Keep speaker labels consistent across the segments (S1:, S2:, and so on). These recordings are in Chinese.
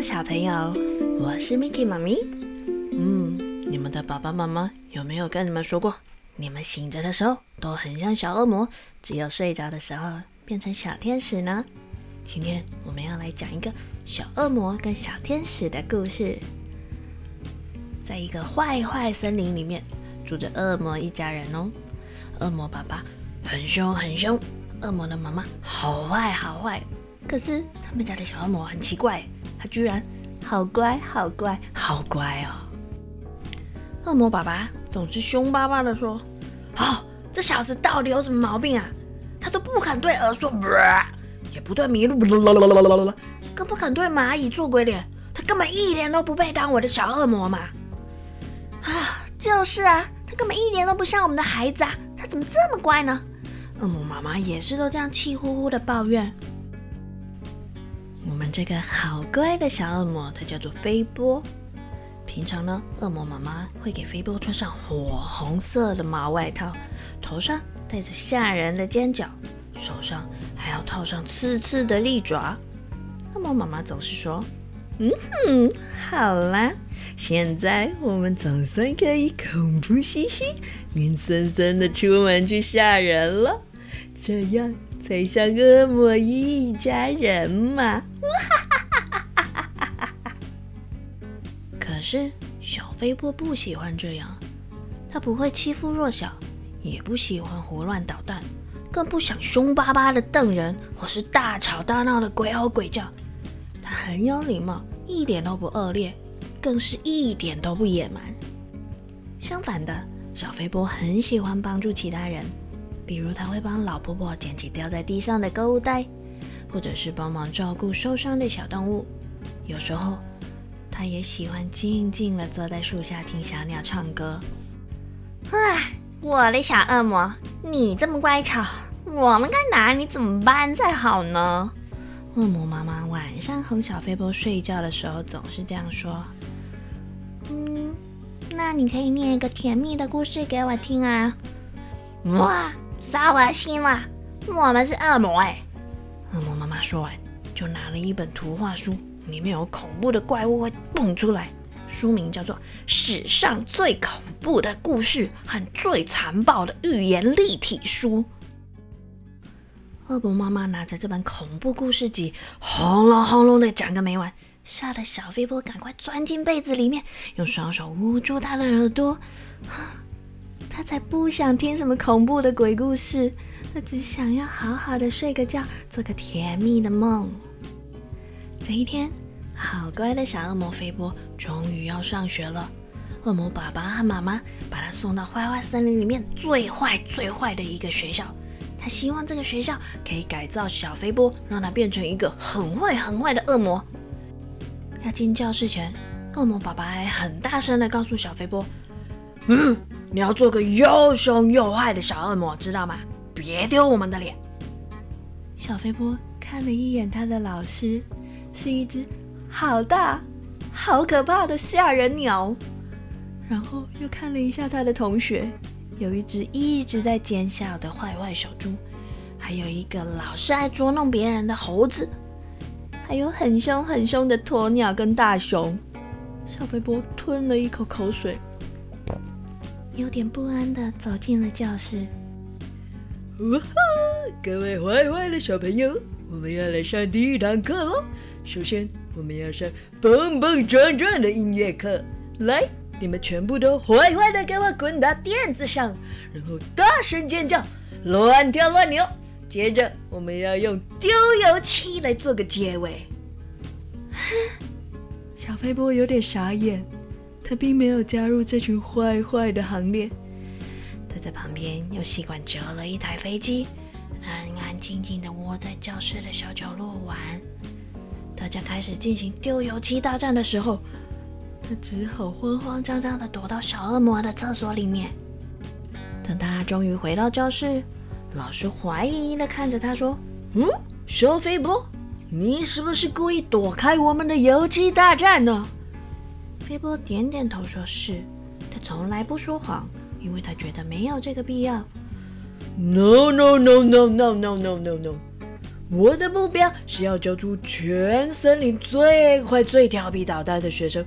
S1: 小朋友，我是 Miki 妈咪。嗯，你们的爸爸妈妈有没有跟你们说过，你们醒着的时候都很像小恶魔，只有睡着的时候变成小天使呢？今天我们要来讲一个小恶魔跟小天使的故事。在一个坏坏森林里面，住着恶魔一家人哦。恶魔爸爸很凶很凶，恶魔的妈妈好坏好坏。可是他们家的小恶魔很奇怪，他居然好乖好乖好乖哦。恶魔爸爸总是凶巴巴的说：“哦，这小子到底有什么毛病啊？他都不肯对鹅说，也不对麋鹿，更不肯对蚂蚁做鬼脸，他根本一点都不配当我的小恶魔嘛！啊，就是啊，他根本一点都不像我们的孩子啊，他怎么这么乖呢？”恶魔妈妈也是都这样气呼呼的抱怨。我们这个好乖的小恶魔，它叫做飞波。平常呢，恶魔妈妈会给飞波穿上火红色的毛外套，头上戴着吓人的尖角，手上还要套上刺刺的利爪。恶魔妈妈总是说：“嗯哼，好啦，现在我们总算可以恐怖兮兮、阴森森的出门去吓人了，这样才像恶魔一家人嘛。”可是小飞波不喜欢这样，他不会欺负弱小，也不喜欢胡乱捣蛋，更不想凶巴巴的瞪人，或是大吵大闹的鬼吼鬼叫。他很有礼貌，一点都不恶劣，更是一点都不野蛮。相反的，小飞波很喜欢帮助其他人，比如他会帮老婆婆捡起掉在地上的购物袋。或者是帮忙照顾受伤的小动物，有时候他也喜欢静静的坐在树下听小鸟唱歌。唉，我的小恶魔，你这么乖巧，我们该拿你怎么办才好呢？恶魔妈妈晚上哄小飞波睡觉的时候总是这样说。嗯，那你可以念一个甜蜜的故事给我听啊。哇，啥恶心了，我们是恶魔哎。恶魔妈妈说完，就拿了一本图画书，里面有恐怖的怪物会蹦出来。书名叫做《史上最恐怖的故事和最残暴的预言立体书》。恶魔妈妈拿着这本恐怖故事集，轰隆轰隆的讲个没完，吓得小飞波赶快钻进被子里面，用双手捂住他的耳朵。他才不想听什么恐怖的鬼故事，他只想要好好的睡个觉，做个甜蜜的梦。这一天，好乖的小恶魔飞波终于要上学了。恶魔爸爸和妈妈把他送到坏坏森林里面最坏最坏的一个学校。他希望这个学校可以改造小飞波，让他变成一个很坏很坏的恶魔。要进教室前，恶魔爸爸还很大声的告诉小飞波：“嗯。”你要做个又凶又坏的小恶魔，知道吗？别丢我们的脸。小飞波看了一眼他的老师，是一只好大、好可怕的吓人鸟。然后又看了一下他的同学，有一只一直在奸笑的坏坏小猪，还有一个老是爱捉弄别人的猴子，还有很凶很凶的鸵鸟跟大熊。小飞波吞了一口口水。有点不安的走进了教室。哇哈！各位坏坏的小朋友，我们要来上第一堂课喽。首先，我们要上蹦蹦转转的音乐课。来，你们全部都坏坏的给我滚到垫子上，然后大声尖叫，乱跳乱扭。接着，我们要用丢油漆来做个结尾。小飞波有点傻眼。他并没有加入这群坏坏的行列，他在旁边用吸管折了一台飞机，安安静静的窝在教室的小角落玩。大家开始进行丢油漆大战的时候，他只好慌慌张张的躲到小恶魔的厕所里面。等他终于回到教室，老师怀疑的看着他说：“嗯，小飞波，你是不是故意躲开我们的油漆大战呢？”飞波点点头，说是。他从来不说谎，因为他觉得没有这个必要。No no no no no no no no no！
S2: 我的目标是要教出全森林最快、最调皮捣蛋的学生。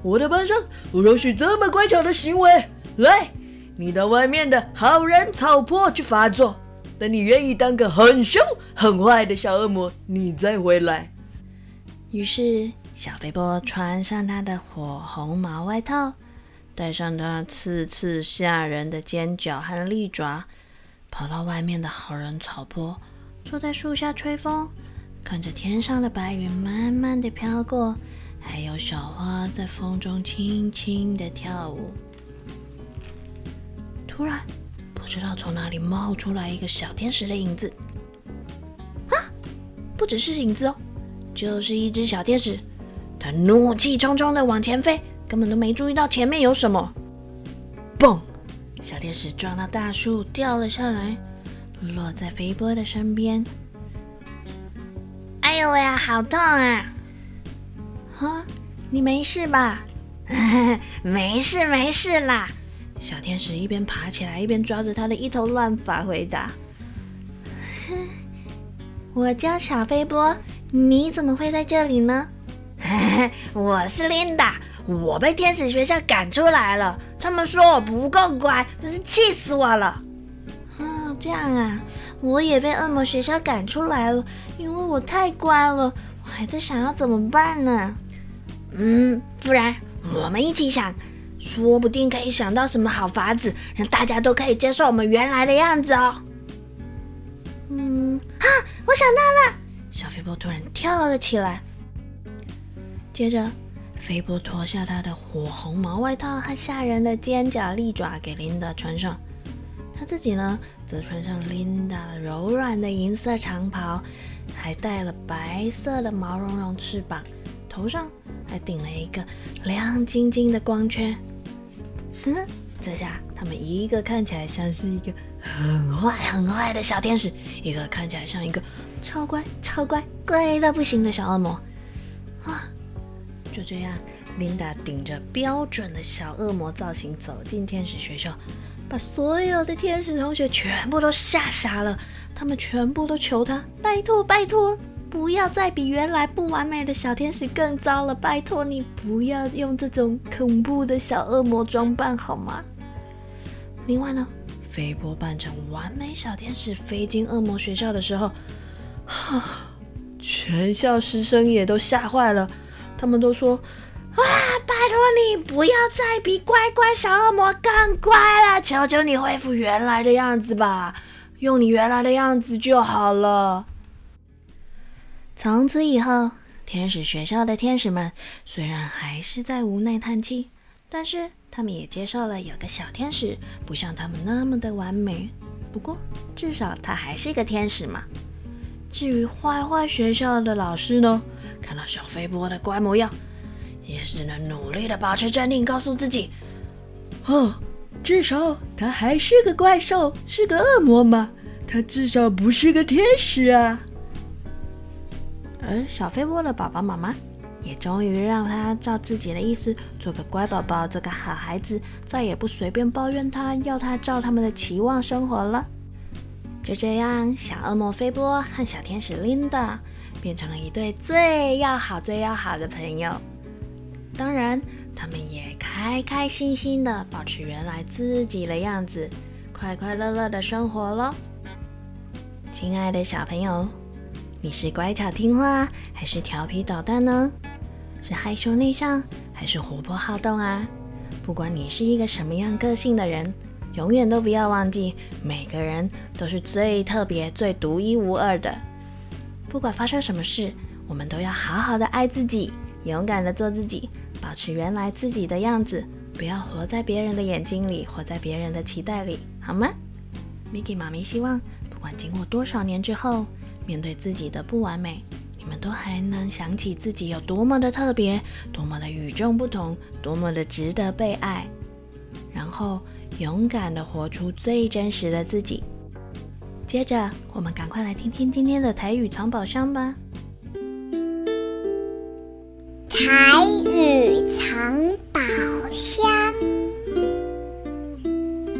S2: 我的班上不容许这么乖巧的行为。来，你到外面的好人草坡去发作。等你愿意当个很凶、很坏的小恶魔，你再回来。
S1: 于是，小肥波穿上他的火红毛外套，戴上他刺刺吓人的尖角和利爪，跑到外面的好人草坡。坐在树下吹风，看着天上的白云慢慢的飘过，还有小花在风中轻轻的跳舞。突然，不知道从哪里冒出来一个小天使的影子。啊，不只是影子哦，就是一只小天使。他怒气冲冲的往前飞，根本都没注意到前面有什么。嘣！小天使撞到大树，掉了下来。落在肥波的身边。哎呦喂呀，好痛啊！哈，你没事吧？没事没事啦。小天使一边爬起来，一边抓着他的一头乱发回答：“ 我叫小飞波，你怎么会在这里呢？” 我是琳达，我被天使学校赶出来了。他们说我不够乖，真是气死我了。这样啊，我也被恶魔学校赶出来了，因为我太乖了。我还在想要怎么办呢？嗯，不然我们一起想，说不定可以想到什么好法子，让大家都可以接受我们原来的样子哦。嗯，啊，我想到了！小飞波突然跳了起来，接着飞波脱下他的火红毛外套和吓人的尖角利爪给琳达穿上，他自己呢？则穿上琳达柔软的银色长袍，还带了白色的毛茸茸翅膀，头上还顶了一个亮晶晶的光圈。嗯，这下他们一个看起来像是一个很坏很坏的小天使，一个看起来像一个超乖超乖乖到不行的小恶魔。啊，就这样，琳达顶着标准的小恶魔造型走进天使学校。把所有的天使同学全部都吓傻了，他们全部都求他：“拜托，拜托，不要再比原来不完美的小天使更糟了！拜托你不要用这种恐怖的小恶魔装扮好吗？”另外呢，飞波扮成完美小天使飞进恶魔学校的时候，哈，全校师生也都吓坏了，他们都说。啊！拜托你不要再比乖乖小恶魔更乖了，求求你恢复原来的样子吧，用你原来的样子就好了。从此以后，天使学校的天使们虽然还是在无奈叹气，但是他们也接受了有个小天使不像他们那么的完美。不过至少他还是一个天使嘛。至于坏坏学校的老师呢，看到小飞波的乖模样。也只能努力的保持镇定，告诉自己：
S2: 哦，至少他还是个怪兽，是个恶魔嘛，他至少不是个天使啊。
S1: 而小飞波的爸爸妈妈也终于让他照自己的意思做个乖宝宝，做个好孩子，再也不随便抱怨他，要他照他们的期望生活了。就这样，小恶魔飞波和小天使琳达变成了一对最要好、最要好的朋友。当然，他们也开开心心的保持原来自己的样子，快快乐乐的生活咯。亲爱的小朋友，你是乖巧听话还是调皮捣蛋呢？是害羞内向还是活泼好动啊？不管你是一个什么样个性的人，永远都不要忘记，每个人都是最特别、最独一无二的。不管发生什么事，我们都要好好的爱自己，勇敢的做自己。保持原来自己的样子，不要活在别人的眼睛里，活在别人的期待里，好吗？Miki 妈咪希望，不管经过多少年之后，面对自己的不完美，你们都还能想起自己有多么的特别，多么的与众不同，多么的值得被爱，然后勇敢的活出最真实的自己。接着，我们赶快来听听今天的台语藏宝箱吧。
S3: 台语藏宝箱。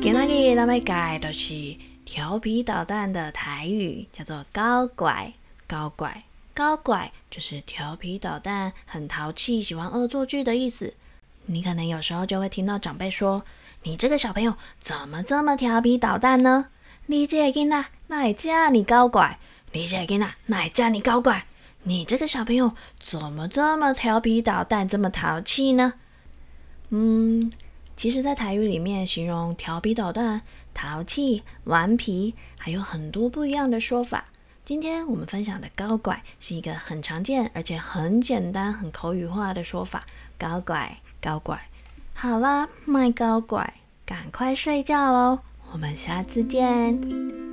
S1: 今仔日咱要教的是调皮捣蛋的台语，叫做“高拐”。高拐，高拐就是调皮捣蛋、很淘气、喜欢恶作剧的意思。你可能有时候就会听到长辈说：“你这个小朋友怎么这么调皮捣蛋呢？”你这个囡仔哪会叫你高拐？你这个囡仔哪会叫你高拐？你这个小朋友怎么这么调皮捣蛋、这么淘气呢？嗯，其实，在台语里面，形容调皮捣蛋、淘气、顽皮，还有很多不一样的说法。今天我们分享的“高拐”是一个很常见而且很简单、很口语化的说法。高拐，高拐。好啦，卖高拐，赶快睡觉喽！我们下次见。